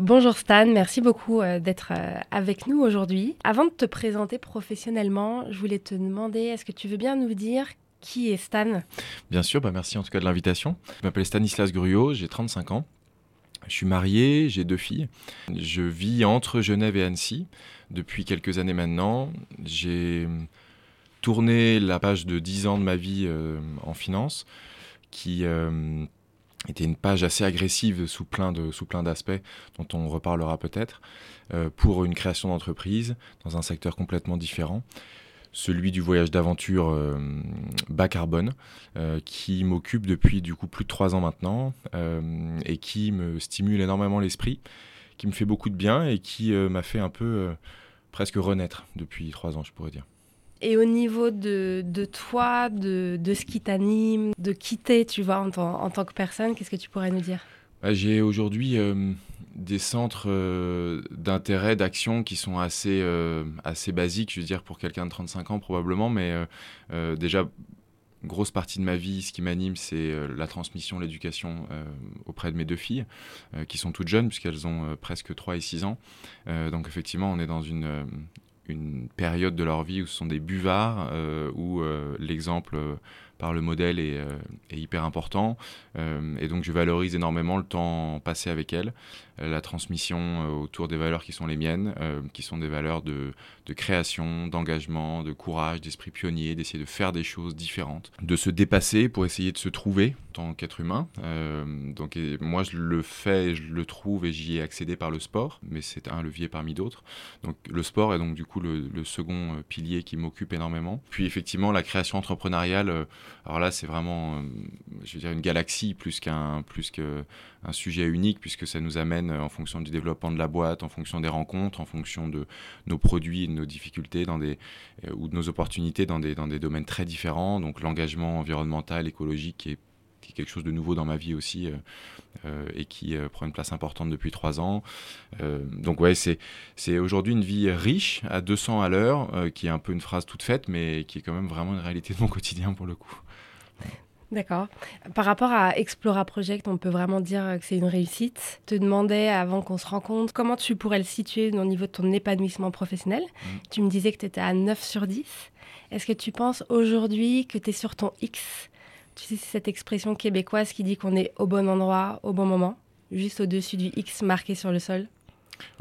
Bonjour Stan, merci beaucoup euh, d'être euh, avec nous aujourd'hui. Avant de te présenter professionnellement, je voulais te demander, est-ce que tu veux bien nous dire qui est Stan? Bien sûr, bah merci en tout cas de l'invitation. Je m'appelle Stanislas Gruyot, j'ai 35 ans. Je suis marié, j'ai deux filles. Je vis entre Genève et Annecy depuis quelques années maintenant. J'ai tourné la page de 10 ans de ma vie euh, en finance, qui était une page assez agressive sous plein, d'aspects, dont on reparlera peut-être, euh, pour une création d'entreprise dans un secteur complètement différent celui du voyage d'aventure bas carbone, qui m'occupe depuis du coup plus de trois ans maintenant et qui me stimule énormément l'esprit, qui me fait beaucoup de bien et qui m'a fait un peu presque renaître depuis trois ans, je pourrais dire. Et au niveau de, de toi, de, de, ce qui t'anime, de quitter, tu vois, en, tant que personne, qu'est-ce que tu pourrais nous dire? Bah, J'ai aujourd'hui euh, des centres euh, d'intérêt, d'action qui sont assez, euh, assez basiques, je veux dire, pour quelqu'un de 35 ans probablement, mais déjà grosse partie de ma vie, ce qui m'anime, c'est la transmission, l'éducation auprès de mes deux filles, qui sont toutes jeunes, puisqu'elles ont presque 3 et 6 ans. donc effectivement, on est dans une, une période de leur vie où ce sont des buvards, où l'exemple par le modèle est, est hyper important. et donc je valorise énormément le temps passé avec elles, la transmission autour des valeurs qui sont les miennes, qui sont des valeurs de, de création, d'engagement, de courage, d'esprit pionnier, d'essayer de faire des choses différentes, de se dépasser pour essayer de se trouver en tant qu'être humain. Euh, donc moi je le fais, je le trouve et j'y ai accédé par le sport, mais c'est un levier parmi d'autres. Donc le sport est donc du coup le, second euh, pilier qui m'occupe énormément. Puis effectivement la création entrepreneuriale, euh, alors là c'est vraiment, je veux dire une galaxie plus qu'un plus que un sujet unique puisque ça nous amène en fonction du développement de la boîte, en fonction des rencontres, en fonction de nos produits, de nos difficultés dans des, euh, ou de nos opportunités dans des, domaines très différents. Donc l'engagement environnemental, écologique qui est, quelque chose de nouveau dans ma vie aussi euh, euh, et qui prend une place importante depuis trois ans. donc ouais, c'est, c'est aujourd'hui une vie riche à 200 à l'heure, qui est un peu une phrase toute faite, mais qui est quand même vraiment une réalité de mon quotidien pour le coup. D'accord. Par rapport à Explora Project, on peut vraiment dire que c'est une réussite. Je te demandais avant qu'on se rencontre comment tu pourrais le situer au niveau de ton épanouissement professionnel? Mm. Tu me disais que tu étais à 9 sur 10. Est-ce que tu penses aujourd'hui que tu es sur ton X? Tu sais, c'est cette expression québécoise qui dit qu'on est au bon endroit, au bon moment, juste au-dessus du X marqué sur le sol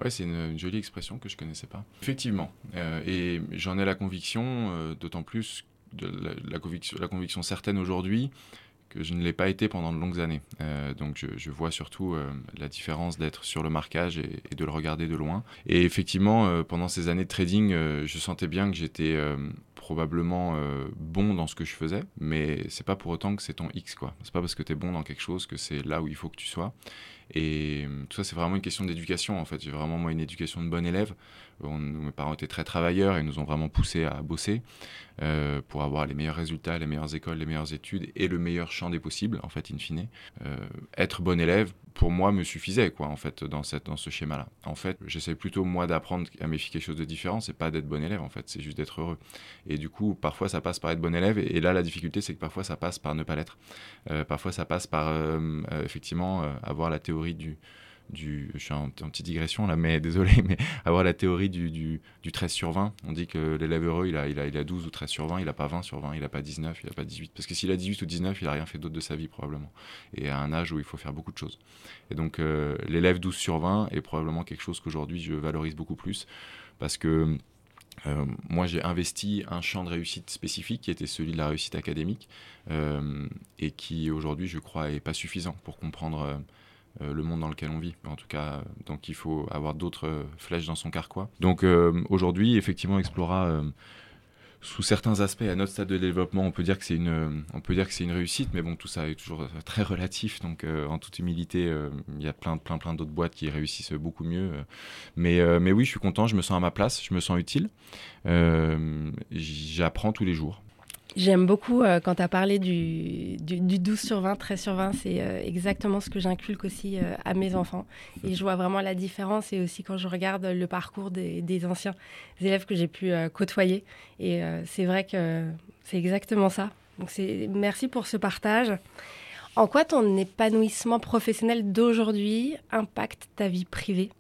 Ouais, c'est une, jolie expression que je connaissais pas. Effectivement, euh, et j'en ai la conviction, euh, d'autant plus de la, conviction, certaine aujourd'hui que je ne l'ai pas été pendant de longues années. Euh, donc je, vois surtout euh, la différence d'être sur le marquage et, de le regarder de loin. Et effectivement, euh, pendant ces années de trading, je sentais bien que j'étais probablement bon dans ce que je faisais, mais c'est pas pour autant que c'est ton X quoi. C'est pas parce que tu es bon dans quelque chose que c'est là où il faut que tu sois. Et tout ça, c'est vraiment une question d'éducation en fait. J'ai vraiment moi une éducation de bon élève. Mes parents étaient très travailleurs et nous ont vraiment poussé à bosser. Euh, pour avoir les meilleurs résultats, les meilleures écoles, les meilleures études et le meilleur champ des possibles, en fait, in fine. Euh, être bon élève, pour moi, me suffisait, quoi, en fait, dans, cette, dans ce schéma-là. En fait, j'essaie plutôt, moi, d'apprendre à filles quelque chose de différent, c'est pas d'être bon élève, en fait, c'est juste d'être heureux. Et du coup, parfois, ça passe par être bon élève, et, là, la difficulté, c'est que parfois, ça passe par ne pas l'être. Euh, parfois, ça passe par, effectivement, avoir la théorie du du, je suis en, petite digression là, mais désolé, mais avoir la théorie du, du, 13 sur 20. On dit que l'élève heureux, il a, il, a, il a 12 ou 13 sur 20, il n'a pas 20 sur 20, il n'a pas 19, il n'a pas 18. Parce que s'il a 18 ou 19, il n'a rien fait d'autre de sa vie probablement. Et à un âge où il faut faire beaucoup de choses. Et donc euh, l'élève 12 sur 20 est probablement quelque chose qu'aujourd'hui je valorise beaucoup plus. Parce que moi, j'ai investi un champ de réussite spécifique qui était celui de la réussite académique et qui aujourd'hui, je crois, est pas suffisant pour comprendre le monde dans lequel on vit. En tout cas, donc il faut avoir d'autres flèches dans son carquois. Donc aujourd'hui, effectivement, Explora sous certains aspects, à notre stade de développement, on peut dire que c'est une, une réussite, mais bon, tout ça est toujours très relatif. Donc, euh, en toute humilité, euh, il y a plein, plein, plein d'autres boîtes qui réussissent beaucoup mieux. mais, euh, mais oui, je suis content, je me sens à ma place, je me sens utile. J'apprends tous les jours. J'aime beaucoup euh, quand tu as parlé du, du, 12 sur 20, 13 sur 20. C'est euh, exactement ce que j'inculque aussi euh, à mes enfants. Et je vois vraiment la différence. Et aussi quand je regarde le parcours des, des anciens élèves que j'ai pu côtoyer. Et c'est vrai que c'est exactement ça. Donc merci pour ce partage. En quoi ton épanouissement professionnel d'aujourd'hui impacte ta vie privée?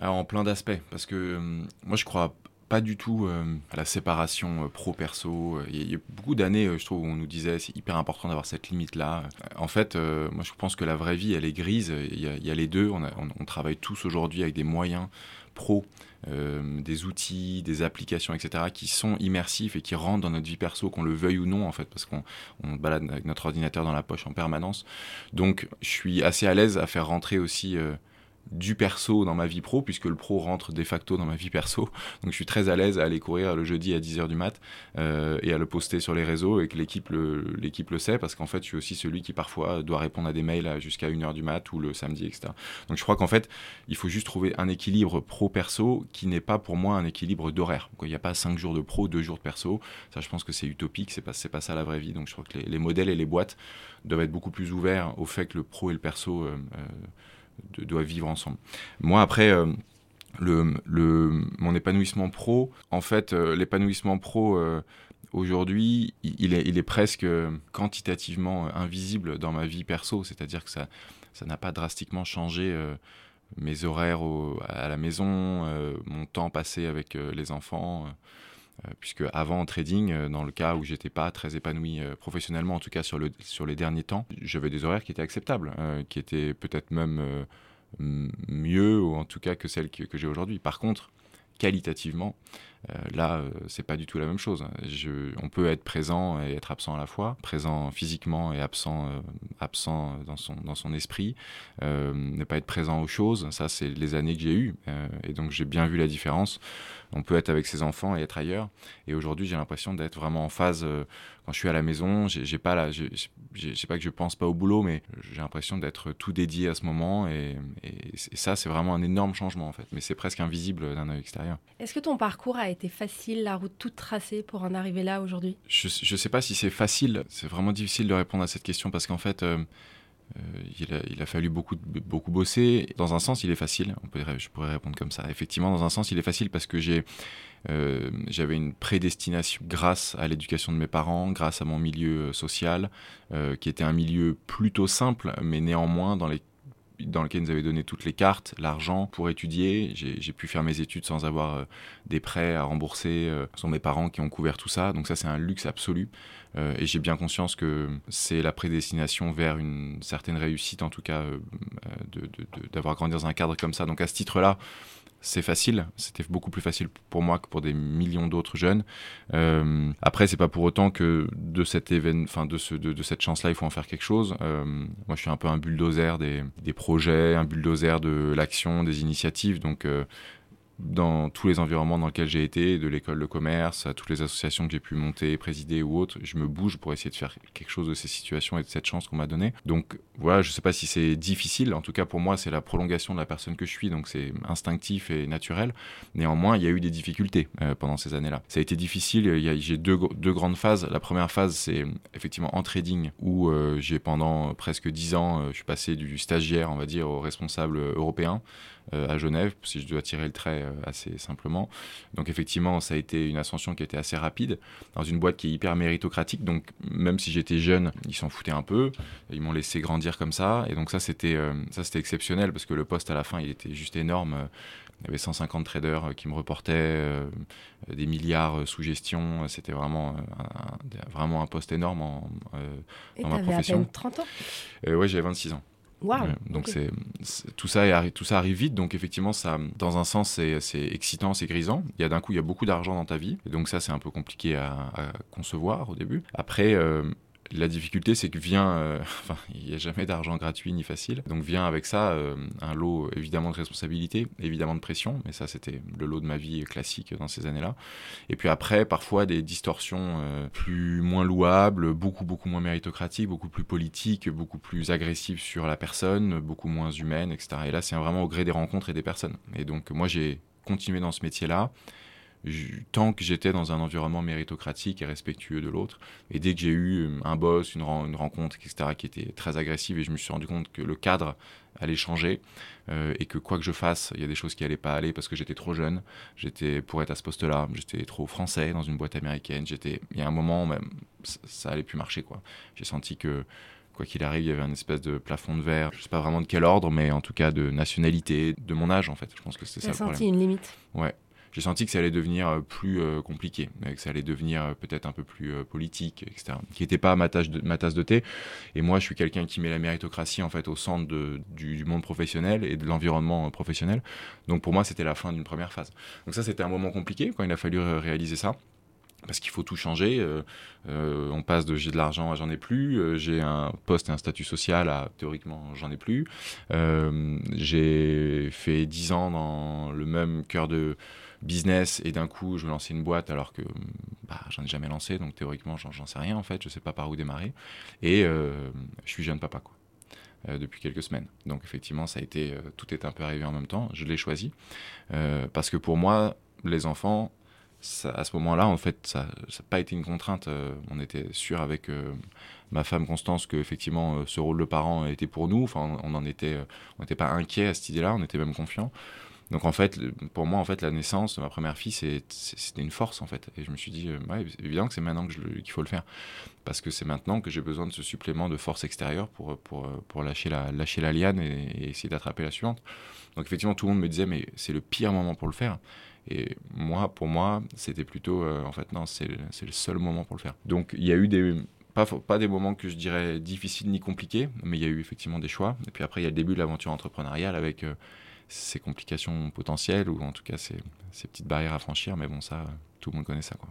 Alors, en plein d'aspects. Parce que moi, je crois pas du tout euh, à la séparation euh, pro-perso. Il y, a beaucoup d'années, euh, je trouve, où on nous disait c'est hyper important d'avoir cette limite-là. En fait, moi, je pense que la vraie vie, elle est grise. Il y, a, les deux. On, travaille tous aujourd'hui avec des moyens pro, des outils, des applications, etc., qui sont immersifs et qui rentrent dans notre vie perso, qu'on le veuille ou non, en fait, parce qu'on balade avec notre ordinateur dans la poche en permanence. Donc, je suis assez à l'aise à faire rentrer aussi du perso dans ma vie pro, puisque le pro rentre de facto dans ma vie perso. Donc je suis très à l'aise à aller courir le jeudi à 10h du mat euh, et à le poster sur les réseaux et que l'équipe le, l'équipe le sait, parce qu'en fait je suis aussi celui qui parfois doit répondre à des mails jusqu'à 1h du mat ou le samedi, etc. Donc je crois qu'en fait il faut juste trouver un équilibre pro-perso qui n'est pas pour moi un équilibre d'horaire. Il n'y a pas 5 jours de pro, 2 jours de perso. Ça je pense que c'est utopique, c'est pas, c'est pas ça la vraie vie. Donc je crois que les, modèles et les boîtes doivent être beaucoup plus ouverts au fait que le pro et le perso... Euh, euh, doivent vivre ensemble. Moi, après, euh, mon épanouissement pro, en fait, euh, l'épanouissement pro, euh, aujourd'hui, il est, presque quantitativement invisible dans ma vie perso, c'est-à-dire que ça n'a pas drastiquement changé mes horaires à la maison, mon temps passé avec les enfants. Euh, puisque avant en trading, euh, dans le cas où j'étais pas très épanoui euh, professionnellement, en tout cas sur, le, sur les derniers temps, j'avais des horaires qui étaient acceptables, qui étaient peut-être même mieux, ou en tout cas que celles que j'ai aujourd'hui. Par contre, qualitativement, là, c'est pas du tout la même chose. On peut être présent et être absent à la fois, présent physiquement et absent, absent dans, son, dans son esprit, ne pas être présent aux choses. Ça, c'est les années que j'ai eues. et donc, j'ai bien vu la différence on peut être avec ses enfants et être ailleurs. Et aujourd'hui, j'ai l'impression d'être vraiment en phase. Euh, quand je suis à la maison, j'ai pas la, j'ai pas que je pense pas au boulot, mais j'ai l'impression d'être tout dédié à ce moment. Et, ça, c'est vraiment un énorme changement en fait. Mais c'est presque invisible d'un œil extérieur. Est-ce que ton parcours a été facile, la route toute tracée pour en arriver là aujourd'hui? Je, je sais pas si c'est facile. C'est vraiment difficile de répondre à cette question parce qu'en fait. Euh, euh, il, a, fallu beaucoup, beaucoup bosser. Dans un sens, il est facile. On peut, je pourrais répondre comme ça. Effectivement, dans un sens, il est facile parce que j'ai, euh, j'avais une prédestination grâce à l'éducation de mes parents, grâce à mon milieu social, qui était un milieu plutôt simple, mais néanmoins dans les dans lequel nous avait donné toutes les cartes, l'argent pour étudier. J'ai pu faire mes études sans avoir euh, des prêts à rembourser. Euh, ce sont mes parents qui ont couvert tout ça. Donc ça, c'est un luxe absolu. Euh, et j'ai bien conscience que c'est la prédestination vers une certaine réussite, en tout cas, d'avoir grandi dans un cadre comme ça. Donc à ce titre-là, c'est facile. C'était beaucoup plus facile pour moi que pour des millions d'autres jeunes. Euh, après, c'est pas pour autant que de cet événement, de, ce, de, cette chance-là, il faut en faire quelque chose. Euh, moi, je suis un peu un bulldozer des, des projets, un bulldozer de l'action, des initiatives. Donc, euh, dans tous les environnements dans lesquels j'ai été, de l'école de commerce à toutes les associations que j'ai pu monter, présider ou autres, je me bouge pour essayer de faire quelque chose de ces situations et de cette chance qu'on m'a donnée. Donc voilà, je ne sais pas si c'est difficile, en tout cas pour moi c'est la prolongation de la personne que je suis, donc c'est instinctif et naturel. Néanmoins, il y a eu des difficultés euh, pendant ces années-là. Ça a été difficile, j'ai deux, grandes phases. La première phase, c'est effectivement en trading, où euh, j'ai pendant presque dix ans, euh, je suis passé du stagiaire, on va dire, au responsable européen. Euh, à Genève, si je dois tirer le trait euh, assez simplement. Donc effectivement, ça a été une ascension qui a été assez rapide, dans une boîte qui est hyper méritocratique, donc même si j'étais jeune, ils s'en foutaient un peu, ils m'ont laissé grandir comme ça, et donc ça c'était euh, ça c'était exceptionnel, parce que le poste à la fin, il était juste énorme. Il y avait 150 traders qui me reportaient des milliards sous gestion. C'était vraiment, un, vraiment un poste énorme en, dans ma profession. À peine 30 ans? Ouais, j'avais 26 ans. Wow, donc c'est tout ça est- tout ça arrive vite. Donc effectivement, ça, dans un sens, c'est c'est excitant, c'est grisant. Il y a d'un coup, il y a beaucoup d'argent dans ta vie. Et donc ça, c'est un peu compliqué à, à concevoir au début. Après. euh, la difficulté, c'est que vient, euh, enfin, il n'y a jamais d'argent gratuit ni facile. Donc vient avec ça euh, un lot évidemment de responsabilité, évidemment de pression, mais ça c'était le lot de ma vie classique dans ces années-là. Et puis après, parfois des distorsions euh, plus moins louables, beaucoup beaucoup moins méritocratiques, beaucoup plus politiques, beaucoup plus agressives sur la personne, beaucoup moins humaines, etc. Et là, c'est vraiment au gré des rencontres et des personnes. Et donc moi, j'ai continué dans ce métier-là tant que j'étais dans un environnement méritocratique et respectueux de l'autre. Et dès que j'ai eu un boss, une, ren- une rencontre, etc., qui était très agressive, et je me suis rendu compte que le cadre allait changer, euh, et que quoi que je fasse, il y a des choses qui allaient pas aller parce que j'étais trop jeune, j'étais pour être à ce poste-là, j'étais trop français dans une boîte américaine, j'étais, il y a un moment même, ça, allait plus marcher, quoi. J'ai senti que quoi qu'il arrive, il y avait un espèce de plafond de verre. Je sais pas vraiment de quel ordre, mais en tout cas de nationalité, de mon âge en fait. Je pense que c'était ça T'as le problème senti une limite. J'ai senti que ça allait devenir euh, plus euh, compliqué, euh, que ça allait devenir peut-être un peu plus politique, etc. Qui n'était pas ma, tâche de- ma tasse de thé. Et moi, je suis quelqu'un qui met la méritocratie en fait au centre de- du, monde professionnel et de l'environnement professionnel. Donc pour moi, c'était la fin d'une première phase. Donc ça, c'était un moment compliqué quand il a fallu réaliser ça. Parce qu'il faut tout changer. on passe de j'ai de l'argent à j'en ai plus. j'ai un poste et un statut social à théoriquement j'en ai plus. J'ai fait 10 ans dans le même cœur de business et d'un coup je veux lancer une boîte alors que bah, j'en ai jamais lancé. Donc théoriquement j'en sais rien en fait. Je sais pas par où démarrer. Et euh, je suis jeune papa quoi. Euh, depuis quelques semaines. Donc effectivement ça a été euh, tout est un peu arrivé en même temps. Je l'ai choisi parce que pour moi les enfants à ce moment-là en fait ça n'a pas été une contrainte. On était sûr avec ma femme Constance que effectivement ce rôle de parent était pour nous. Enfin on, était euh, on n'était pas inquiet à cette idée-là. On était même confiant donc en fait, pour moi, en fait, la naissance de ma première fille, c'était une force en fait. Et je me suis dit, euh, ouais, évident que c'est maintenant qu'il faut le faire, parce que c'est maintenant que j'ai besoin de ce supplément de force extérieure pour pour pour lâcher la lâcher la liane et, essayer d'attraper la suivante. Donc effectivement, tout le monde me disait, mais c'est le pire moment pour le faire. Et moi, pour moi, c'était plutôt, euh, en fait, non, c'est le- seul moment pour le faire. Donc il y a eu des pas, pas des moments que je dirais difficiles ni compliqués, mais il y a eu effectivement des choix. Et puis après, il y a le début de l'aventure entrepreneuriale avec euh, ces complications potentielles ou en tout cas ces, ces petites barrières à franchir. Mais bon, ça, tout le monde connaît ça. Quoi.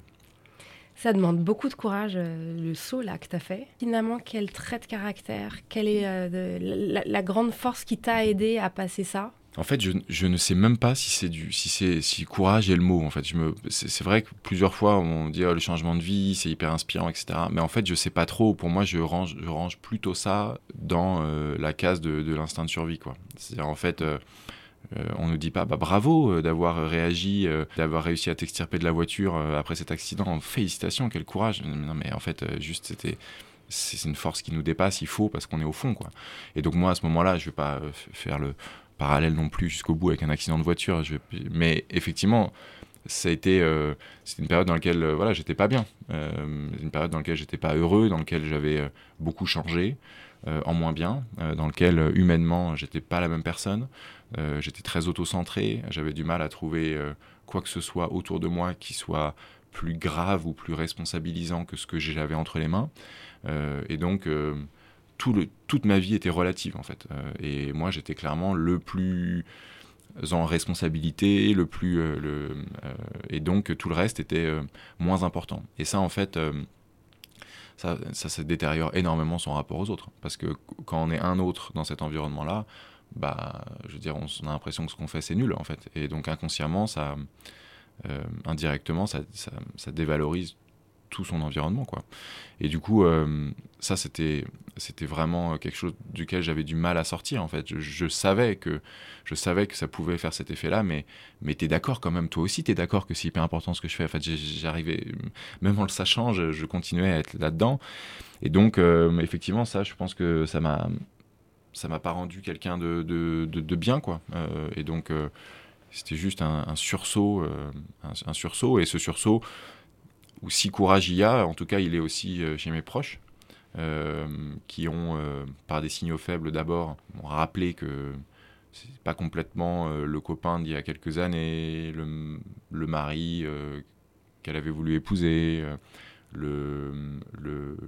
Ça demande beaucoup de courage, euh, le saut là que tu as fait. Finalement, quel trait de caractère, quelle est euh, de- la, la grande force qui t'a aidé à passer ça? En fait, je, je ne sais même pas si c'est du, si c'est, si courage est le mot. En fait, je me, c'est, c'est vrai que plusieurs fois on dit oh, le changement de vie, c'est hyper inspirant, etc. Mais en fait, je sais pas trop. Pour moi, je range, je range plutôt ça dans euh, la case de, de l'instinct de survie, quoi. C'est-à-dire en fait. Euh, on ne dit pas bah, bravo euh, d'avoir réagi, euh, d'avoir réussi à t'extirper de la voiture après cet accident. Félicitations, quel courage. Non, mais en fait, juste c'était c'est une force qui nous dépasse. Il faut parce qu'on est au fond, quoi. Et donc moi à ce moment-là, je vais pas faire le parallèle non plus jusqu'au bout avec un accident de voiture. Mais effectivement, c'était une période dans laquelle voilà j'étais pas bien, une période dans laquelle j'étais pas heureux, dans laquelle j'avais beaucoup changé. en moins bien, dans lequel euh, humainement j'étais pas la même personne, Euh, j'étais très auto-centré, j'avais du mal à trouver euh, quoi que ce soit autour de moi qui soit plus grave ou plus responsabilisant que ce que j'avais entre les mains. Euh, et donc toute ma vie était relative en fait. Et moi j'étais clairement le plus en responsabilité, le plus et donc tout le reste était moins important. Et ça en fait, ça, ça, ça détériore énormément son rapport aux autres, parce que quand on est un autre dans cet environnement-là, bah, je veux dire, on, a l'impression que ce qu'on fait c'est nul en fait, et donc inconsciemment, ça, euh, indirectement, ça, ça, dévalorise tout son environnement quoi. Et du coup, euh, ça c'était c'était vraiment quelque chose duquel j'avais du mal à sortir en fait. Je, savais que je savais que ça pouvait faire cet effet-là, mais mais t'es d'accord quand même. Toi aussi, t'es d'accord que c'est hyper important ce que je fais. En fait, j'arrivais même en le sachant, je, je continuais à être là-dedans. Et donc euh, effectivement, ça, je pense que ça m'a ça m'a pas rendu quelqu'un de, de, de, bien quoi. Euh, et donc euh, c'était juste un, sursaut, euh, un, sursaut. Et ce sursaut ou si courage il y a, en tout cas, il est aussi chez mes proches, qui ont, par des signaux faibles d'abord, rappelé que c'est pas complètement le copain d'il y a quelques années, le, le mari qu'elle avait voulu épouser, le,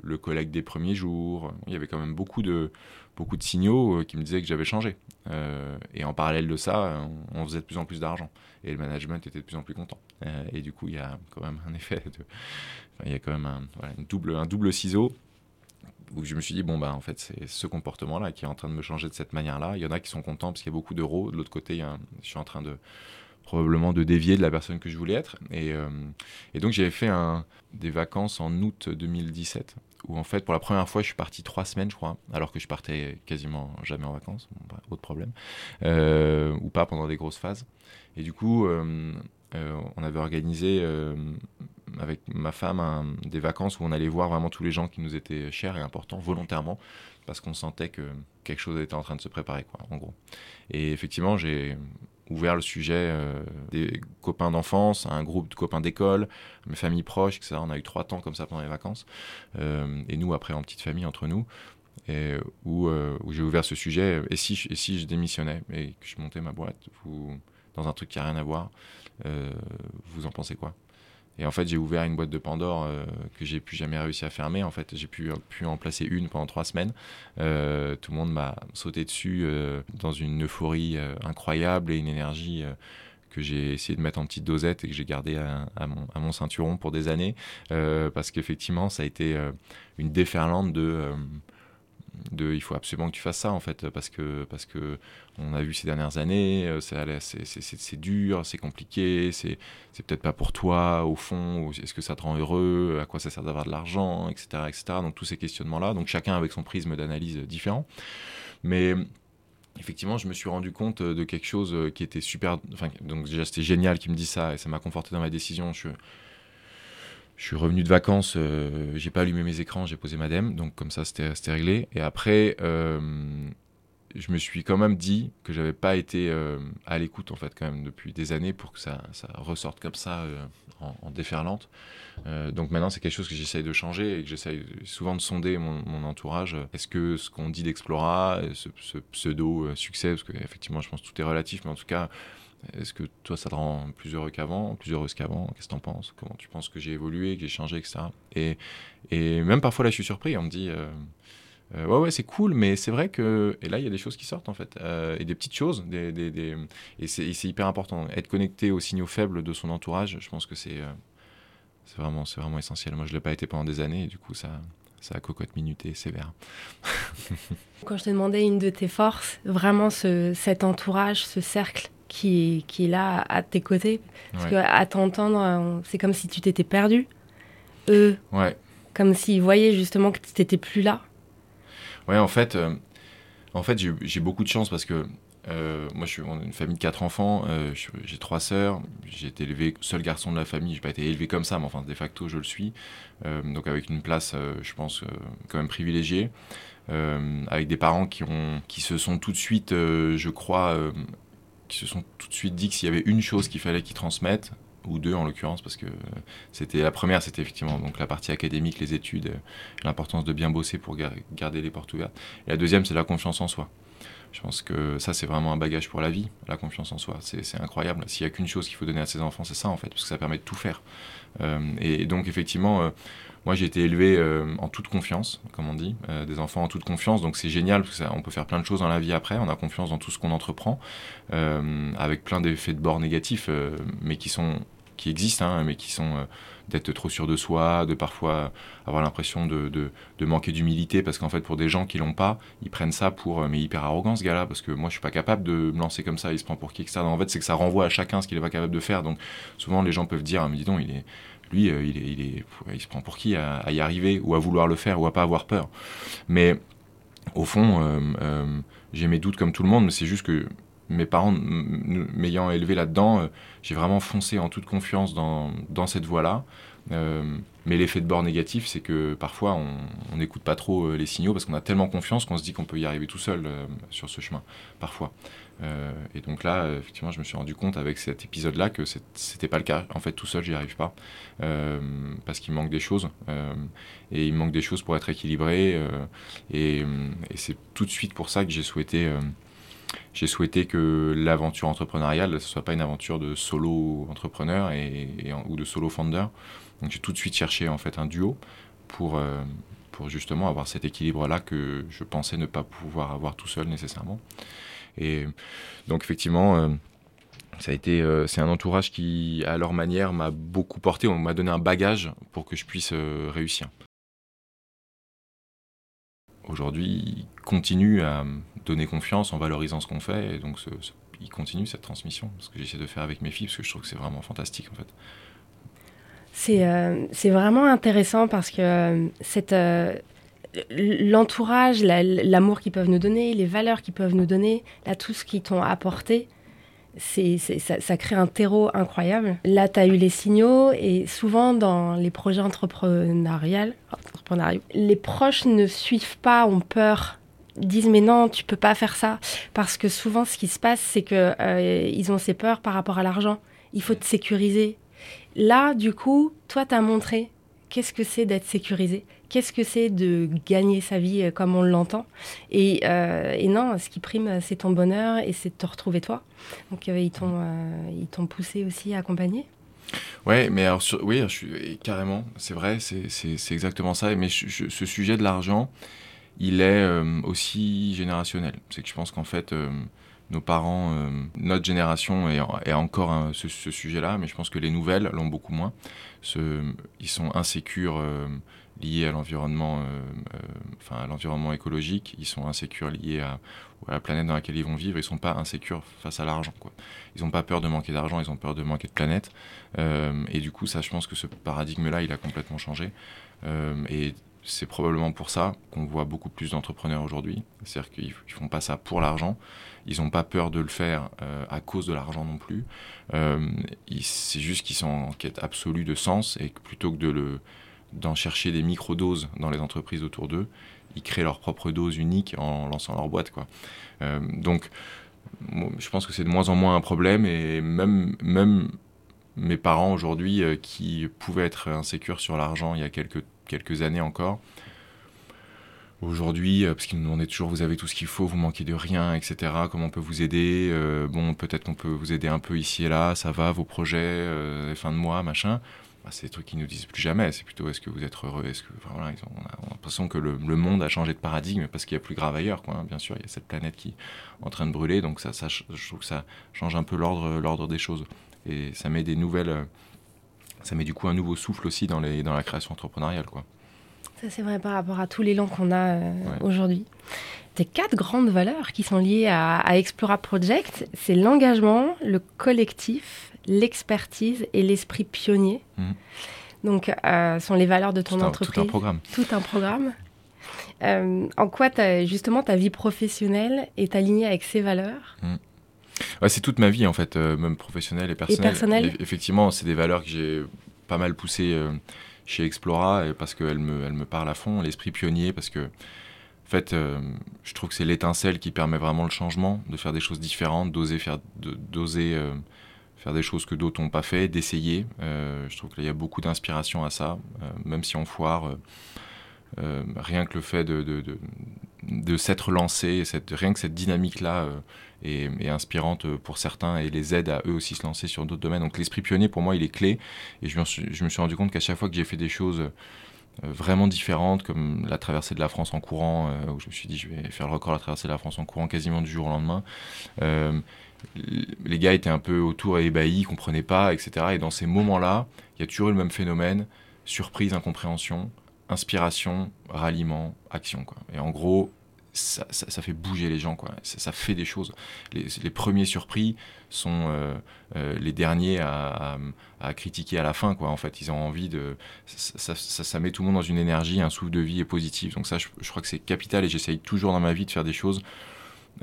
le, collègue des premiers jours. Il y avait quand même beaucoup de, beaucoup de signaux euh, qui me disaient que j'avais changé. Euh, et en parallèle de ça, on, faisait de plus en plus d'argent. Et le management était de plus en plus content. Euh, et du coup, il y a quand même un effet de. il y a quand même un, une double, un double ciseau où je me suis dit, bon, bah, en fait, c'est ce comportement-là qui est en train de me changer de cette manière-là. Il y en a qui sont contents parce qu'il y a beaucoup d'euros. De l'autre côté, je suis en train de probablement de dévier de la personne que je voulais être. Et, euh, donc j'avais fait des vacances en août 2017, où en fait pour la première fois je suis parti trois semaines je crois, alors que je partais quasiment jamais en vacances, bon, bah, autre problème, euh, ou pas pendant des grosses phases. Et du coup euh, on avait organisé avec ma femme des vacances où on allait voir vraiment tous les gens qui nous étaient chers et importants volontairement parce qu'on sentait que quelque chose était en train de se préparer quoi en gros. Et effectivement j'ai ouvert le sujet euh, des copains d'enfance, un groupe de copains d'école, mes familles proches, etc. On a eu trois temps comme ça pendant les vacances. Euh, et nous, après, en petite famille, entre nous, euh, où j'ai ouvert ce sujet. Et si, et si je démissionnais et que je montais ma boîte vous, dans un truc qui n'a rien à voir, vous en pensez quoi? Et en fait, j'ai ouvert une boîte de Pandore euh, que j'ai plus jamais réussi à fermer. En fait, j'ai pu, pu en placer une pendant trois semaines. Euh, tout le monde m'a sauté dessus euh, dans une euphorie incroyable et une énergie que j'ai essayé de mettre en petite dosette et que j'ai gardé à, mon, à, mon, ceinturon pour des années. parce qu'effectivement, ça a été une déferlante de il faut absolument que tu fasses ça en fait parce que parce que on a vu ces dernières années euh, c'est dur c'est compliqué c'est peut-être pas pour toi au fond est-ce que ça te rend heureux à quoi ça sert d'avoir de l'argent etc etc donc tous ces questionnements là donc chacun avec son prisme d'analyse différent mais effectivement, je me suis rendu compte de quelque chose qui était super. Enfin, donc déjà, c'était génial qu'il me dise ça et ça m'a conforté dans ma décision. Je, je suis revenu de vacances, euh, j'ai pas allumé mes écrans, j'ai posé ma dème, donc comme ça c'était réglé. Et après, euh, je me suis quand même dit que j'avais pas été euh, à l'écoute en fait quand même depuis des années pour que ça, ressorte comme ça en, déferlante. donc maintenant c'est quelque chose que j'essaye de changer et que j'essaye souvent de sonder mon, entourage. Est-ce que ce qu'on dit d'Explora, ce, ce, pseudo succès, parce qu'effectivement je pense que tout est relatif, mais en tout cas est-ce que toi, ça te rend plus heureux qu'avant, plus heureuse qu'avant? Qu'est-ce que tu en penses? Comment tu penses que j'ai évolué, que j'ai changé, etc. Et, et même parfois, là, je suis surpris. On me dit, euh, euh, ouais, ouais, c'est cool, mais c'est vrai que. Et là, il y a des choses qui sortent, en fait. Euh, et des petites choses. Des, des, des... Et c'est hyper important. Être connecté aux signaux faibles de son entourage, je pense que c'est vraiment, vraiment essentiel. Moi, je ne l'ai pas été pendant des années, et du coup, ça, ça cocotte minutée sévère. Quand je te demandais une de tes forces, vraiment ce, cet entourage, ce cercle qui, qui est là à tes côtés. Parce qu'à t'entendre, c'est comme si tu t'étais perdu. Eux, ouais. comme s'ils voyaient justement que tu n'étais plus là. Ouais, en fait, euh, en fait j'ai beaucoup de chance parce que euh, moi, je suis une famille de quatre enfants. Euh, j'ai trois sœurs. J'ai été élevé seul garçon de la famille. J'ai pas été élevé comme ça, mais enfin, de facto, je le suis. donc, avec une place, je pense, quand même privilégiée. avec des parents qui, ont, qui se sont tout de suite, je crois, qui se sont tout de suite dit que s'il y avait une chose qu'il fallait qu'ils transmettent, ou deux en l'occurrence, parce que c'était la première, c'était effectivement donc la partie académique, les études, l'importance de bien bosser pour garder les portes ouvertes. Et la deuxième, c'est la confiance en soi. Je pense que ça, c'est vraiment un bagage pour la vie, la confiance en soi. C'est incroyable. S'il n'y a qu'une chose qu'il faut donner à ses enfants, c'est ça en fait, parce que ça permet de tout faire. Euh, et, donc effectivement, euh, moi, j'ai été élevé euh, en toute confiance, comme on dit, des enfants en toute confiance. Donc, c'est génial parce qu'on peut faire plein de choses dans la vie après. On a confiance dans tout ce qu'on entreprend, avec plein d'effets de bord négatifs, mais qui sont qui existent, hein, mais qui sont d'être trop sûr de soi, de parfois avoir l'impression de, manquer d'humilité, parce qu'en fait, pour des gens qui l'ont pas, ils prennent ça pour mais hyper arrogant ce gars-là, parce que moi, je suis pas capable de me lancer comme ça. Il se prend pour qui que ça. En fait, c'est que ça renvoie à chacun ce qu'il est pas capable de faire. Donc, souvent, les gens peuvent dire, mais dis donc, il est lui, euh, il, est, il, se prend pour qui à, y arriver, ou à vouloir le faire, ou à pas avoir peur. Mais au fond, euh, euh, j'ai mes doutes comme tout le monde, mais c'est juste que mes parents m'ayant élevé là-dedans, j'ai vraiment foncé en toute confiance dans, cette voie-là. mais l'effet de bord négatif, c'est que parfois on n'écoute pas trop les signaux parce qu'on a tellement confiance qu'on se dit qu'on peut y arriver tout seul sur ce chemin, parfois. Euh, et donc là, euh, effectivement, je me suis rendu compte avec cet épisode-là que c'était pas le cas. En fait, tout seul, j'y arrive pas euh, parce qu'il manque des choses et il manque des choses pour être équilibré. et c'est tout de suite pour ça que j'ai souhaité j'ai souhaité que l'aventure entrepreneuriale, ce soit pas une aventure de solo entrepreneur et, ou de solo founder. Donc j'ai tout de suite cherché en fait un duo pour, euh, pour justement avoir cet équilibre-là que je pensais ne pas pouvoir avoir tout seul nécessairement. Et donc effectivement, euh, ça a été, euh, c'est un entourage qui, à leur manière, m'a beaucoup porté. On m'a donné un bagage pour que je puisse réussir. Aujourd'hui, ils continuent à donner confiance en valorisant ce qu'on fait, et donc ce, ils continuent cette transmission, ce que j'essaie de faire avec mes filles, parce que je trouve que c'est vraiment fantastique en fait. C'est euh, vraiment intéressant parce que euh, euh, l'entourage, l'amour qu'ils peuvent nous donner, les valeurs qu'ils peuvent nous donner, tout ce qu'ils t'ont apporté, ça, ça, crée un terreau incroyable. Là, tu as eu les signaux et souvent dans les projets entrepreneuriaux, les proches ne suivent pas, ont peur disent mais non tu peux pas faire ça parce que souvent ce qui se passe c'est que ils ont ces peurs par rapport à l'argent il faut te sécuriser Là, du coup, toi, tu as montré qu'est-ce que c'est d'être sécurisé, qu'est-ce que c'est de gagner sa vie euh, comme on l'entend. Euh, et, non, ce qui prime, c'est ton bonheur et c'est de te retrouver toi. Donc, euh, ils t'ont poussé aussi à accompagner. Ouais, mais alors, oui, carrément, c'est vrai, c'est exactement ça. Mais ce sujet de l'argent, il est aussi générationnel. C'est que je pense qu'en fait, nos parents, euh, notre génération est, encore ce, sujet-là, mais je pense que les nouvelles l'ont beaucoup moins. ils sont insécures euh, liés à l'environnement, euh, enfin à l'environnement écologique. Ils sont insécures liés à, la planète dans laquelle ils vont vivre. Ils sont pas insécures face à l'argent. Ils n'ont pas peur de manquer d'argent. Ils ont peur de manquer de planète. et du coup, ça, je pense que ce paradigme-là, il a complètement changé. et c'est probablement pour ça qu'on voit beaucoup plus d'entrepreneurs aujourd'hui. C'est-à-dire qu'ils ne font pas ça pour l'argent. Ils n'ont pas peur de le faire euh, à cause de l'argent non plus. Euh, c'est juste qu'ils sont en quête absolue de sens et que plutôt que de le, d'en chercher des micro-doses dans les entreprises autour d'eux, ils créent leur propre dose unique en lançant leur boîte. Quoi. Euh, donc, je pense que c'est de moins en moins un problème et même, même mes parents aujourd'hui qui pouvaient être insécures sur l'argent il y a quelques, quelques années encore, aujourd'hui, euh, parce qu'ils nous demandaient toujours vous avez tout ce qu'il faut, vous manquez de rien, etc. Comment on peut vous aider euh, Bon, peut-être qu'on peut vous aider un peu ici et là, ça va, vos projets, euh, fin de mois, machin. Bah, c'est des trucs qu'ils nous disent plus jamais. C'est plutôt est-ce que vous êtes heureux? Est-ce que enfin, voilà, ils ont, on a, l'impression que le, monde a changé de paradigme parce qu'il y a plus grave ailleurs. Quoi, hein. Bien sûr, il y a cette planète qui est en train de brûler, donc ça, ça je trouve que ça change un peu l'ordre, l'ordre des choses et ça met des nouvelles, ça met du coup un nouveau souffle aussi dans les, dans la création entrepreneuriale, quoi. Ça, c'est vrai par rapport à tous les langues qu'on a euh, aujourd'hui. Des quatre grandes valeurs qui sont liées à, Explora Project, c'est l'engagement, le collectif, l'expertise et l'esprit pionnier. Mhm. Donc, euh, sont les valeurs de ton entreprise. tout un programme. Tout un programme. Euh, en quoi justement ta vie professionnelle est alignée avec ces valeurs? Mhm. C'est toute ma vie en fait, même professionnelle et personnelle. Et personnelle? Effectivement, c'est des valeurs que j'ai pas mal poussées chez Explora parce qu'elle me, elle me parle à fond. L'esprit pionnier parce que, en fait, euh, je trouve que c'est l'étincelle qui permet vraiment le changement, de faire des choses différentes, d'oser faire, d'oser euh, faire des choses que d'autres n'ont pas fait, d'essayer. Euh, je trouve qu'il y a beaucoup d'inspiration à ça, même si on foire. rien que le fait de, s'être lancé, rien que cette dynamique-là est, inspirante pour certains et les aide à eux aussi se lancer sur d'autres domaines. Donc l'esprit pionnier, pour moi, il est clé. Et je me suis, rendu compte qu'à chaque fois que j'ai fait des choses euh, vraiment différentes, comme la traversée de la France en courant, euh, où je me suis dit je vais faire le record de la traversée de la France en courant quasiment du jour au lendemain. Euh, les gars étaient un peu autour et ébahis, ils comprenaient pas, etc. Et dans ces moments-là, il y a toujours le même phénomène surprise, incompréhension, inspiration, ralliement, action. Quoi. Et en gros, ça, fait bouger les gens, quoi. Ça, fait des choses. Les, premiers surpris sont euh, euh, les derniers à, critiquer à la fin, quoi. En fait, ils ont envie de. Ça, met tout le monde dans une énergie, un souffle de vie et positif. Donc, ça, je, crois que c'est capital et j'essaye toujours dans ma vie de faire des choses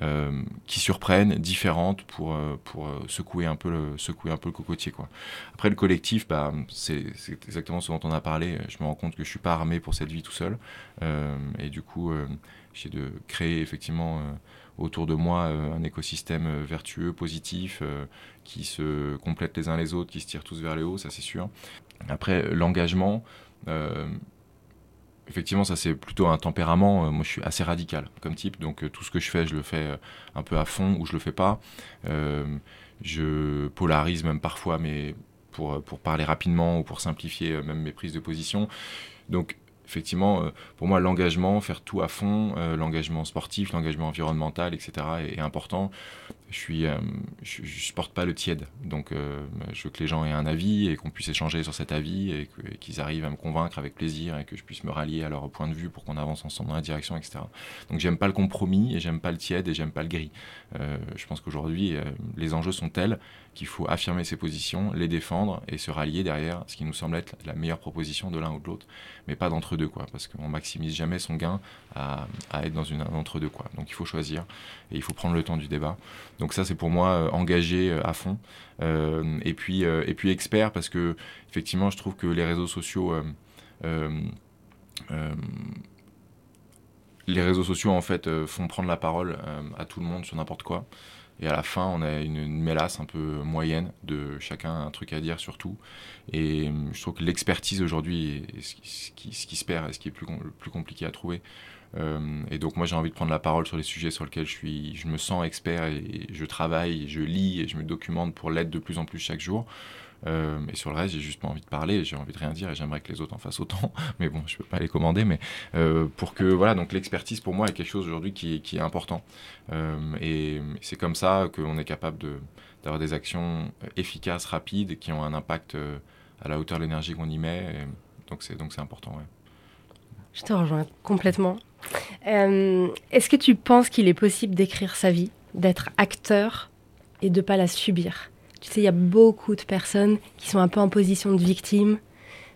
euh, qui surprennent, différentes pour, pour secouer, un peu le, secouer un peu le cocotier. Quoi. Après, le collectif, bah, c'est exactement ce dont on a parlé. Je me rends compte que je suis pas armé pour cette vie tout seul. et du coup, j'ai de créer effectivement euh, autour de moi euh, un écosystème euh, vertueux, positif, qui se complètent les uns les autres, qui se tirent tous vers le haut, ça c'est sûr. Après, l'engagement, effectivement, ça c'est plutôt un tempérament. moi, je suis assez radical comme type, donc tout ce que je fais, je le fais un peu à fond ou je le fais pas. je polarise même parfois, mais pour, pour parler rapidement ou pour simplifier même mes prises de position. Donc, effectivement, euh, pour moi, l'engagement, faire tout à fond, euh, l'engagement sportif, l'engagement environnemental, etc., est, important. Je suis, euh, je, porte pas le tiède, donc je veux que les gens aient un avis et qu'on puisse échanger sur cet avis et qu'ils arrivent à me convaincre avec plaisir et que je puisse me rallier à leur point de vue pour qu'on avance ensemble dans la direction, etc. Donc j'aime pas le compromis et j'aime pas le tiède et j'aime pas le gris. je pense qu'aujourd'hui, les enjeux sont tels qu'il faut affirmer ses positions, les défendre et se rallier derrière ce qui nous semble être la meilleure proposition de l'un ou de l'autre, mais pas parce qu'on maximise jamais son gain à, être dans une entre-deux, quoi. Donc il faut choisir et il faut prendre le temps du débat. Donc ça, c'est pour moi euh, engagé euh, à fond. Euh, et, puis, et puis expert, parce que effectivement, je trouve que les réseaux sociaux les réseaux sociaux en fait font prendre la parole à tout le monde sur n'importe quoi. Et à la fin, on a une, mélasse un peu moyenne de chacun un truc à dire sur tout. Et hum, je trouve que l'expertise aujourd'hui est ce qui, ce qui, se perd et ce qui est plus, le plus compliqué à trouver. Hum, et donc moi j'ai envie de prendre la parole sur les sujets sur lesquels je, suis, je me sens expert et je travaille, je lis et je me documente pour l'être de plus en plus chaque jour. Euh, et sur le reste, j'ai juste pas envie de parler, j'ai envie de rien dire et j'aimerais que les autres en fassent autant. Mais bon, je peux pas les commander. Mais euh, pour que, voilà, donc l'expertise pour moi est quelque chose aujourd'hui qui, est important. Euh, et c'est comme ça qu'on est capable d'avoir des actions efficaces, rapides, qui ont un impact à la hauteur de l'énergie qu'on y met. donc c'est donc c'est important. Ouais. Je te rejoins complètement. Est-ce que tu penses qu'il est possible d'écrire sa vie, d'être acteur et de pas la subir? Tu sais, il y a beaucoup de personnes qui sont un peu en position de victime.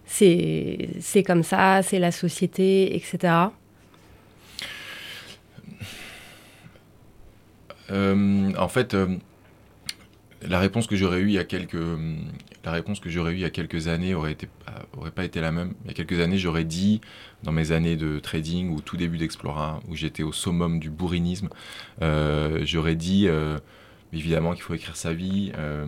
C'est comme ça, c'est la société, etc. Euh, en fait, euh, la réponse que j'aurais eue il y a quelques la réponse que j'aurais eue il y a quelques années aurait été aurait pas été la même. Il y a quelques années, j'aurais dit dans mes années de trading ou tout début d'Explora où j'étais au summum du bourrinisme, euh, j'aurais dit évidemment qu'il faut écrire sa vie, euh,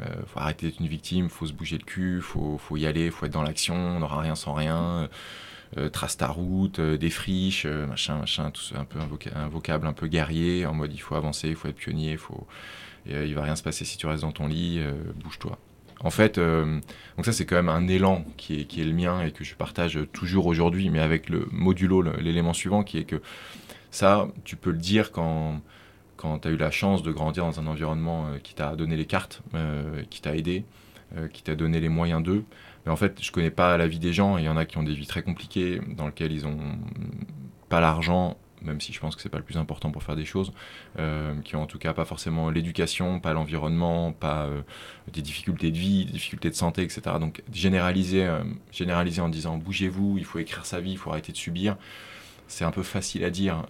euh, faut arrêter d'être une victime, faut se bouger le cul, faut, faut y aller, faut être dans l'action, on n'aura rien sans rien, euh, trace ta route, défriche, machin, machin, tout un peu un, vocable un peu guerrier, en mode il faut avancer, il faut être pionnier, faut, et, il va rien se passer si tu restes dans ton lit, bouge-toi. En fait, donc ça c'est quand même un élan qui est, qui est le mien et que je partage toujours aujourd'hui, mais avec le modulo, l'élément suivant qui est que ça, tu peux le dire quand quand tu as eu la chance de grandir dans un environnement euh, qui t'a donné les cartes, euh, qui t'a aidé, euh, qui t'a donné les moyens d'eux. Mais en fait, je connais pas la vie des gens. Il y en a qui ont des vies très compliquées, dans lesquelles ils ont pas l'argent, même si je pense que c'est pas le plus important pour faire des choses, qui ont en tout cas pas forcément l'éducation, pas l'environnement, pas des difficultés de vie, des difficultés de santé, etc. Donc généraliser, généraliser en disant bougez-vous, il faut écrire sa vie, il faut arrêter de subir, c'est un peu facile à dire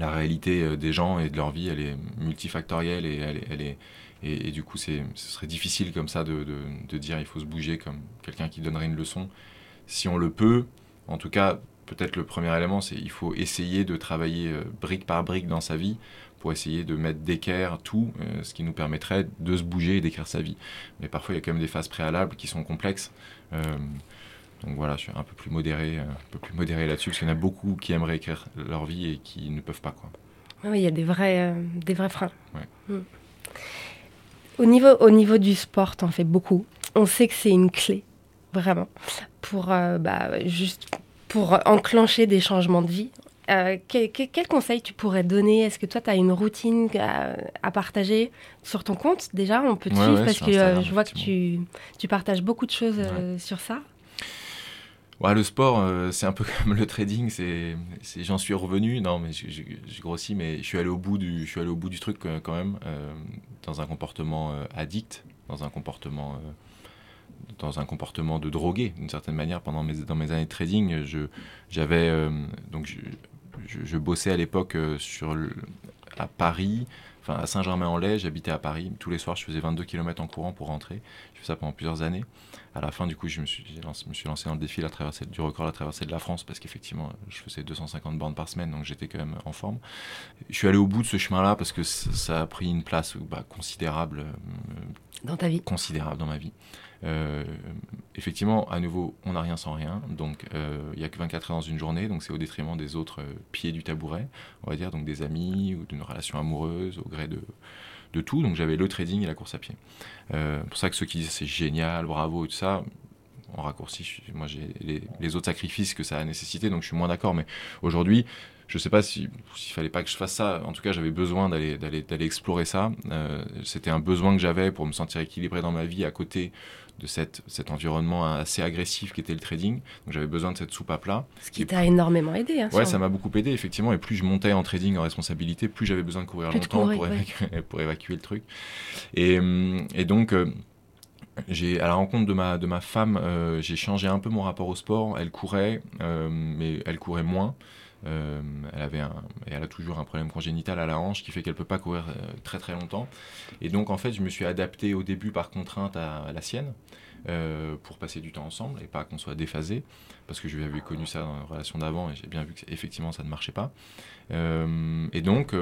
la réalité euh, des gens et de leur vie, elle est multifactorielle et elle est, et, du coup, ce serait difficile comme ça de, de, dire il faut se bouger comme quelqu'un qui donnerait une leçon. Si on le peut, en tout cas, peut-être le premier élément, c'est il faut essayer de travailler euh, brique par brique dans sa vie pour essayer de mettre d'équerre tout, euh, ce qui nous permettrait de se bouger et d'écrire sa vie. Mais parfois, il y a quand même des phases préalables qui sont complexes. Donc voilà, je suis un peu plus modéré, euh, un peu plus modéré là-dessus, parce qu'il y en a beaucoup qui aimeraient écrire leur vie et qui ne peuvent pas. Quoi. Oui, il y a des vrais, euh, des vrais freins. Mm. Au, niveau, au niveau du sport, en fais beaucoup. On sait que c'est une clé, vraiment, pour, euh, bah, juste pour enclencher des changements de vie. quel, quel, conseil tu pourrais donner? Est-ce que toi, tu as une routine à, partager sur ton compte? Déjà, on peut te suivre parce que je vois que tu, tu, partages beaucoup de choses sur ça le sport, euh, c'est un peu comme le trading. C'est, j'en suis revenu. Non, mais je grossis, mais je suis allé au bout du, je suis allé au bout du truc euh, quand même, euh, dans un comportement addict, dans un comportement, dans un comportement de drogué d'une certaine manière. Pendant mes, dans mes années de trading, je, j'avais donc je, je, bossais à l'époque sur à Paris enfin à Saint-Germain-en-Laye, j'habitais à Paris. Tous les soirs, je faisais 22 km en courant pour rentrer. Je faisais ça pendant plusieurs années. À la fin, du coup, je me suis, lancé, me suis lancé dans le défi la traversée, du record la traversée de la France parce qu'effectivement, je faisais 250 bornes par semaine, donc j'étais quand même en forme. Je suis allé au bout de ce chemin-là parce que ça a pris une place bah, considérable, euh, Dans ta vie Considérable dans ma vie. effectivement, à nouveau, on n'a rien sans rien. Donc, il n'y a que 24 heures dans une journée. Donc, c'est au détriment des autres pieds du tabouret, on va dire, donc des amis ou d'une relation amoureuse, au gré de, de tout. Donc, j'avais le trading et la course à pied. c'est pour ça que ceux qui disent c'est génial, bravo et tout ça, en raccourci, moi j'ai les, autres sacrifices que ça a nécessité, donc je suis moins d'accord. Mais aujourd'hui, je ne sais pas s'il si, fallait pas que je fasse ça. En tout cas, j'avais besoin d'aller explorer ça. Euh, c'était un besoin que j'avais pour me sentir équilibré dans ma vie à côté de cette, cet environnement assez agressif qui était le trading. Donc j'avais besoin de cette soupe à plat. Ce qui t'a énormément aidé. Hein, ouais, ça m'a beaucoup aidé, effectivement. Et plus je montais en trading en responsabilité, plus j'avais besoin de courir longtemps pour, évacuer, pour, évacuer, le truc. Et, et donc, euh, j'ai à la rencontre de ma de ma femme, euh, j'ai changé un peu mon rapport au sport. Elle courait, euh, mais elle courait moins. Euh, elle avait un, et elle a toujours un problème congénital à la hanche qui fait qu'elle peut pas courir très très longtemps. Et donc en fait, je me suis adapté au début par contrainte à, la sienne. pour passer du temps ensemble et pas qu'on soit déphasé parce que je avais connu ça dans la relation d'avant et j'ai bien vu que effectivement ça ne marchait pas et donc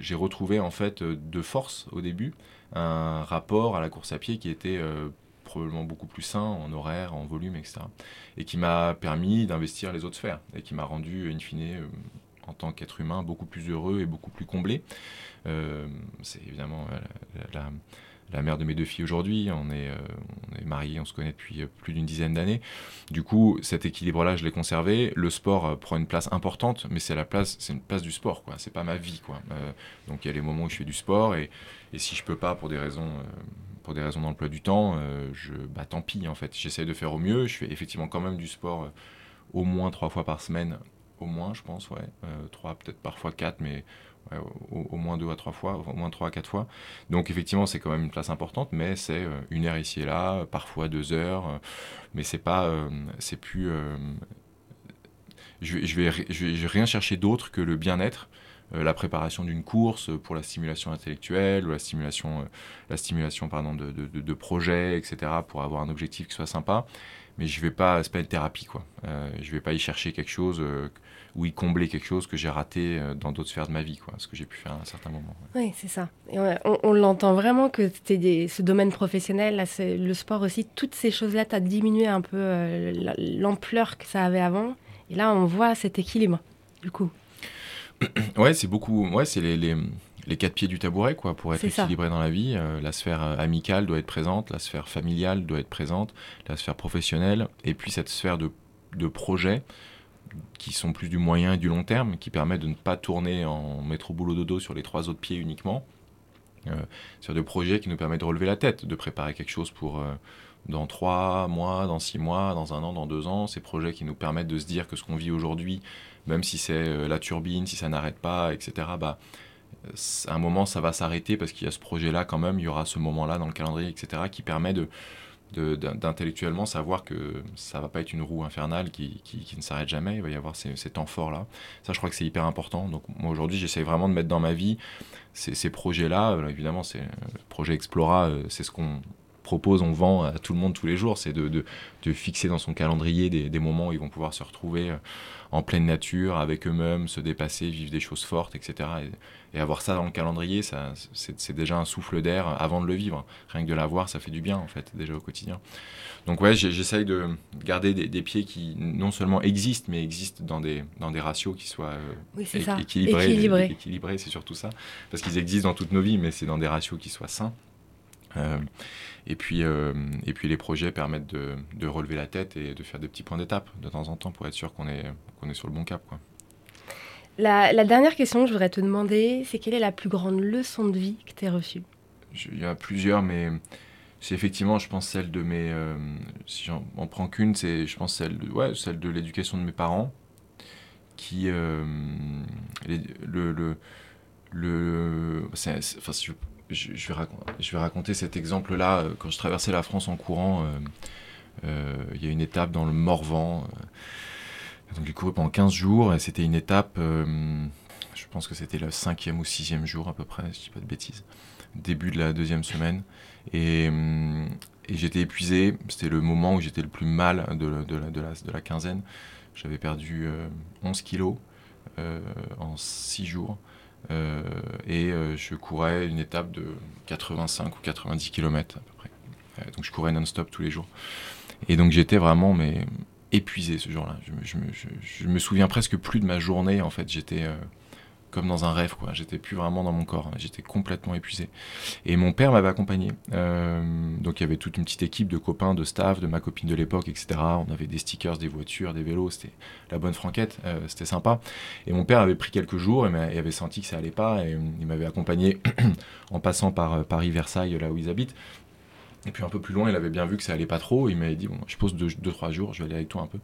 j'ai retrouvé en fait de force au début un rapport à la course à pied qui était euh, probablement beaucoup plus sain en horaire, en volume, etc. Et qui m'a permis d'investir les autres sphères et qui m'a rendu, in fine, euh, en tant qu'être humain, beaucoup plus heureux et beaucoup plus comblé. Euh, c'est évidemment la, la, mère de mes deux filles aujourd'hui. On est, est mariés, on se connaît depuis plus d'une dizaine d'années. Du coup, cet équilibre-là, je l'ai conservé. Le sport prend une place importante, mais c'est la place, c'est une place du sport, quoi. C'est pas ma vie, quoi. donc il y a les moments où je fais du sport et et si je peux pas pour des raisons, euh, pour des raisons d'emploi du temps, euh, je, bah tant pis en fait. J'essaie de faire au mieux. Je fais effectivement quand même du sport euh, au moins trois fois par semaine, au moins je pense, ouais. trois, peut-être parfois quatre, mais au, moins deux à trois fois, au moins trois à quatre fois. Donc effectivement, c'est quand même une place importante, mais c'est une heure ici et là, parfois deux heures, mais c'est pas, c'est plus, je, je, vais, je, rien chercher d'autre que le bien-être euh, la préparation d'une course pour la stimulation intellectuelle ou la stimulation, euh, la stimulation pardon, de, de, projets, etc., pour avoir un objectif qui soit sympa. Mais je vais pas, c'est pas une thérapie, quoi. Euh, je vais pas y chercher quelque chose ou y combler quelque chose que j'ai raté dans d'autres sphères de ma vie, quoi, ce que j'ai pu faire à un certain moment. Oui, c'est ça. Et on, l'entend vraiment que des, ce domaine professionnel, là, le sport aussi, toutes ces choses-là, tu as diminué un peu l'ampleur que ça avait avant. Et là, on voit cet équilibre, du coup. ouais, c'est beaucoup. Ouais, c'est les, les, les, quatre pieds du tabouret, quoi, pour être équilibré dans la vie. Euh, la sphère euh, amicale doit être présente, la sphère familiale doit être présente, la sphère professionnelle, et puis cette sphère de, de projets qui sont plus du moyen et du long terme, qui permettent de ne pas tourner en métro boulot dodo sur les trois autres pieds uniquement. Euh, sur des projets qui nous permettent de relever la tête, de préparer quelque chose pour euh, dans trois mois, dans six mois, dans un an, dans deux ans. Ces projets qui nous permettent de se dire que ce qu'on vit aujourd'hui même si c'est euh, la turbine, si ça n'arrête pas, etc., bah, à un moment, ça va s'arrêter parce qu'il y a ce projet-là quand même, il y aura ce moment-là dans le calendrier, etc., qui permet d'intellectuellement savoir que ça va pas être une roue infernale qui, ne s'arrête jamais, il va y avoir ces, temps forts-là. Ça, je crois que c'est hyper important. Donc, moi, aujourd'hui, j'essaie vraiment de mettre dans ma vie ces, ces projets-là. évidemment, c'est, le projet Explora, euh, c'est ce qu'on propose, on vend à tout le monde tous les jours, c'est de, fixer dans son calendrier des, moments où ils vont pouvoir se retrouver euh, en pleine nature, avec eux-mêmes, se dépasser, vivre des choses fortes, etc. Et, avoir ça dans le calendrier, ça, c'est, déjà un souffle d'air avant de le vivre. Rien que de l'avoir, ça fait du bien, en fait, déjà au quotidien. Donc ouais, j'essaye de garder des, pieds qui non seulement existent, mais existent dans des, dans des ratios qui soient euh, équilibrés. Équilibrés, c'est surtout ça. Parce qu'ils existent dans toutes nos vies, mais c'est dans des ratios qui soient sains. Euh, et, puis, euh, et puis les projets permettent de, de, relever la tête et de faire des petits points d'étape de temps en temps pour être sûr qu'on est, qu'on est sur le bon cap. Quoi. La, dernière question que je voudrais te demander, c'est quelle est la plus grande leçon de vie que tu as reçue Il y a plusieurs, mais c'est effectivement, je pense, celle de mes. Euh, si j'en prends qu'une, c'est, je pense, celle de, ouais, celle de l'éducation de mes parents, qui. le. le, le, enfin, je, vais raconter, je, vais raconter, cet exemple-là. Euh, quand je traversais la France en courant, euh, euh, il y a une étape dans le Morvan. Donc j'ai couru pendant 15 jours et c'était une étape, je pense que c'était le cinquième ou sixième jour à peu près, je dis pas de bêtises, début de la deuxième semaine. Et, et j'étais épuisé, c'était le moment où j'étais le plus mal de, la, quinzaine. J'avais perdu 11 kilos en 6 jours. et je courais une étape de 85 ou 90 km à peu près. donc je courais non-stop tous les jours. Et donc j'étais vraiment mais épuisé ce jour-là. Je, me souviens presque plus de ma journée en fait. J'étais comme dans un rêve, quoi. J'étais plus vraiment dans mon corps, j'étais complètement épuisé. Et mon père m'avait accompagné. Euh, donc il y avait toute une petite équipe de copains, de staff, de ma copine de l'époque, etc. On avait des stickers, des voitures, des vélos, c'était la bonne franquette, euh, c'était sympa. Et mon père avait pris quelques jours et, avait senti que ça allait pas, et il m'avait accompagné en passant par euh, Paris-Versailles, là où ils habitent. Et puis un peu plus loin, il avait bien vu que ça allait pas trop. Il m'avait dit bon, je pose 2-3 jours, je vais aller avec toi un peu.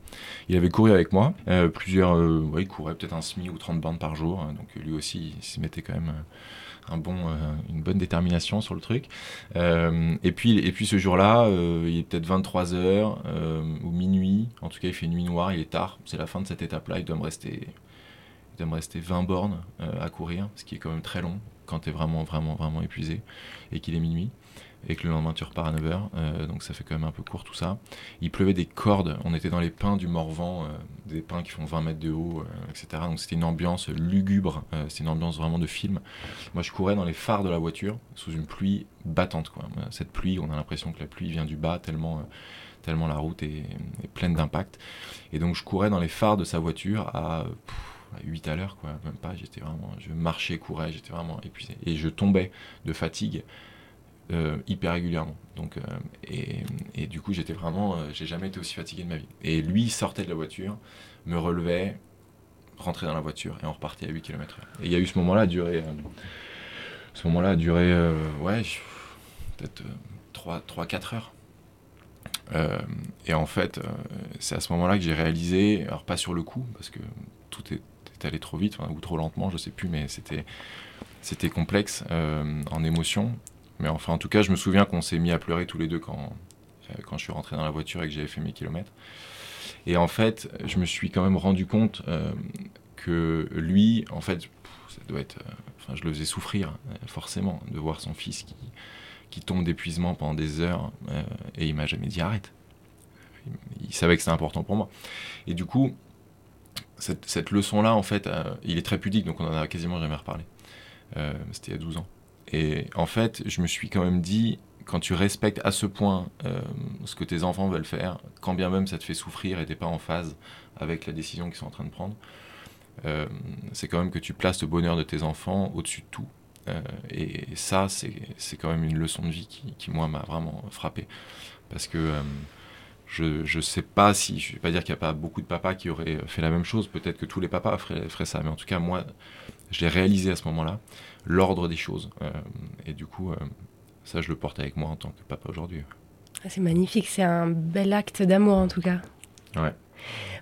Il avait couru avec moi. Euh, plusieurs, euh, il courait peut-être un semi ou 30 bandes par jour. Hein, donc lui aussi, il s'y mettait quand même euh, un bon, une bonne détermination sur le truc. et, puis, et puis ce jour-là, il est peut-être 23 heures ou minuit. En tout cas, il fait nuit noire, il est tard. C'est la fin de cette étape-là. Il doit me rester, il doit me rester 20 bornes à courir, ce qui est quand même très long quand tu es vraiment, vraiment, vraiment épuisé et qu'il est minuit et que le lendemain tu repars à 9h, euh, donc ça fait quand même un peu court tout ça. Il pleuvait des cordes, on était dans les pins du Morvan, euh, des pins qui font 20 mètres de haut, euh, etc. Donc c'était une ambiance lugubre, c'est une ambiance vraiment de film. Moi je courais dans les phares de la voiture sous une pluie battante. Cette pluie, on a l'impression que la pluie vient du bas tellement, tellement la route est, pleine d'impact. Et donc je courais dans les phares de sa voiture à... 8 à l'heure, quoi, même pas, j'étais vraiment, je marchais, courais, j'étais vraiment épuisé. Et je tombais de fatigue euh, hyper régulièrement. Donc, euh, et, et, du coup, j'étais vraiment, euh, j'ai jamais été aussi fatigué de ma vie. Et lui sortait de la voiture, me relevait, rentrait dans la voiture et on repartait à 8 km. Et il y a eu ce moment-là, duré, ce moment-là a duré, ouais, peut-être 3-4 heures. et en fait, c'est à ce moment-là que j'ai réalisé, alors pas sur le coup, parce que tout est, allé trop vite, ou trop lentement, je sais plus, mais c'était, c'était complexe en émotion. Mais enfin, en tout cas, je me souviens qu'on s'est mis à pleurer tous les deux quand, euh, quand je suis rentré dans la voiture et que j'avais fait mes kilomètres. Et en fait, je me suis quand même rendu compte euh, que lui, en fait, ça doit être. Euh, enfin, je le faisais souffrir, forcément, de voir son fils qui, qui tombe d'épuisement pendant des heures et il m'a jamais dit arrête. Il, savait que c'était important pour moi. Et du coup, cette, cette leçon-là, en fait, il est très pudique, donc on en a quasiment jamais reparlé. c'était il y a 12 ans. Et en fait, je me suis quand même dit, quand tu respectes à ce point euh, ce que tes enfants veulent faire, quand bien même ça te fait souffrir et t'es pas en phase avec la décision qu'ils sont en train de prendre, euh, c'est quand même que tu places le bonheur de tes enfants au-dessus de tout. Euh, et ça, c'est quand même une leçon de vie qui, qui moi, m'a vraiment frappé. Parce que je ne sais pas si, je ne vais pas dire qu'il n'y a pas beaucoup de papas qui auraient fait la même chose, peut-être que tous les papas feraient, feraient ça, mais en tout cas, moi, je l'ai réalisé à ce moment-là l'ordre des choses. Euh, et du coup, euh, ça, je le porte avec moi en tant que papa aujourd'hui. Ah, c'est magnifique, c'est un bel acte d'amour en tout cas. Ouais.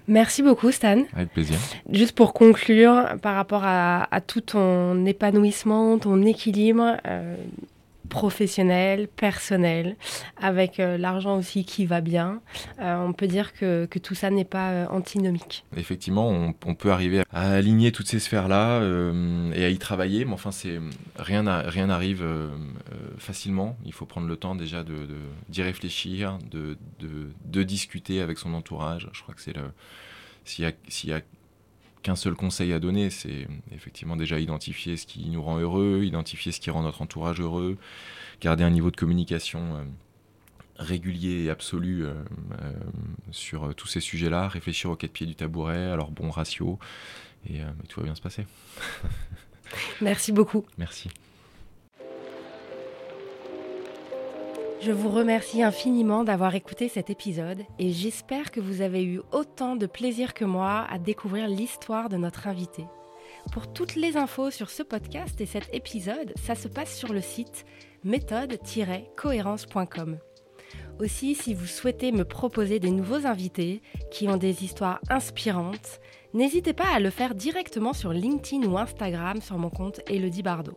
Merci beaucoup Stan. Avec plaisir. Juste pour conclure, par rapport à, tout ton épanouissement, ton équilibre, euh, professionnel, personnel, avec euh, l'argent aussi qui va bien. Euh, on peut dire que, que tout ça n'est pas euh, antinomique. Effectivement, on, peut arriver à aligner toutes ces sphères-là et à y travailler, mais enfin, c'est rien n'arrive facilement. Il faut prendre le temps déjà de, d'y réfléchir, de, de, discuter avec son entourage. Je crois que c'est le... S'il y a qu'un seul conseil à donner, c'est effectivement déjà identifier ce qui nous rend heureux, identifier ce qui rend notre entourage heureux, garder un niveau de communication euh, régulier et absolu euh, euh, sur tous ces sujets-là, réfléchir au quatre pieds du tabouret, à leur bon ratio, et tout va bien se passer. Merci beaucoup. Merci. Je vous remercie infiniment d'avoir écouté cet épisode et j'espère que vous avez eu autant de plaisir que moi à découvrir l'histoire de notre invité. Pour toutes les infos sur ce podcast et cet épisode, ça se passe sur le site méthode-cohérence.com. Aussi, si vous souhaitez me proposer des nouveaux invités qui ont des histoires inspirantes, n'hésitez pas à le faire directement sur LinkedIn ou Instagram sur mon compte Elodie Bardot.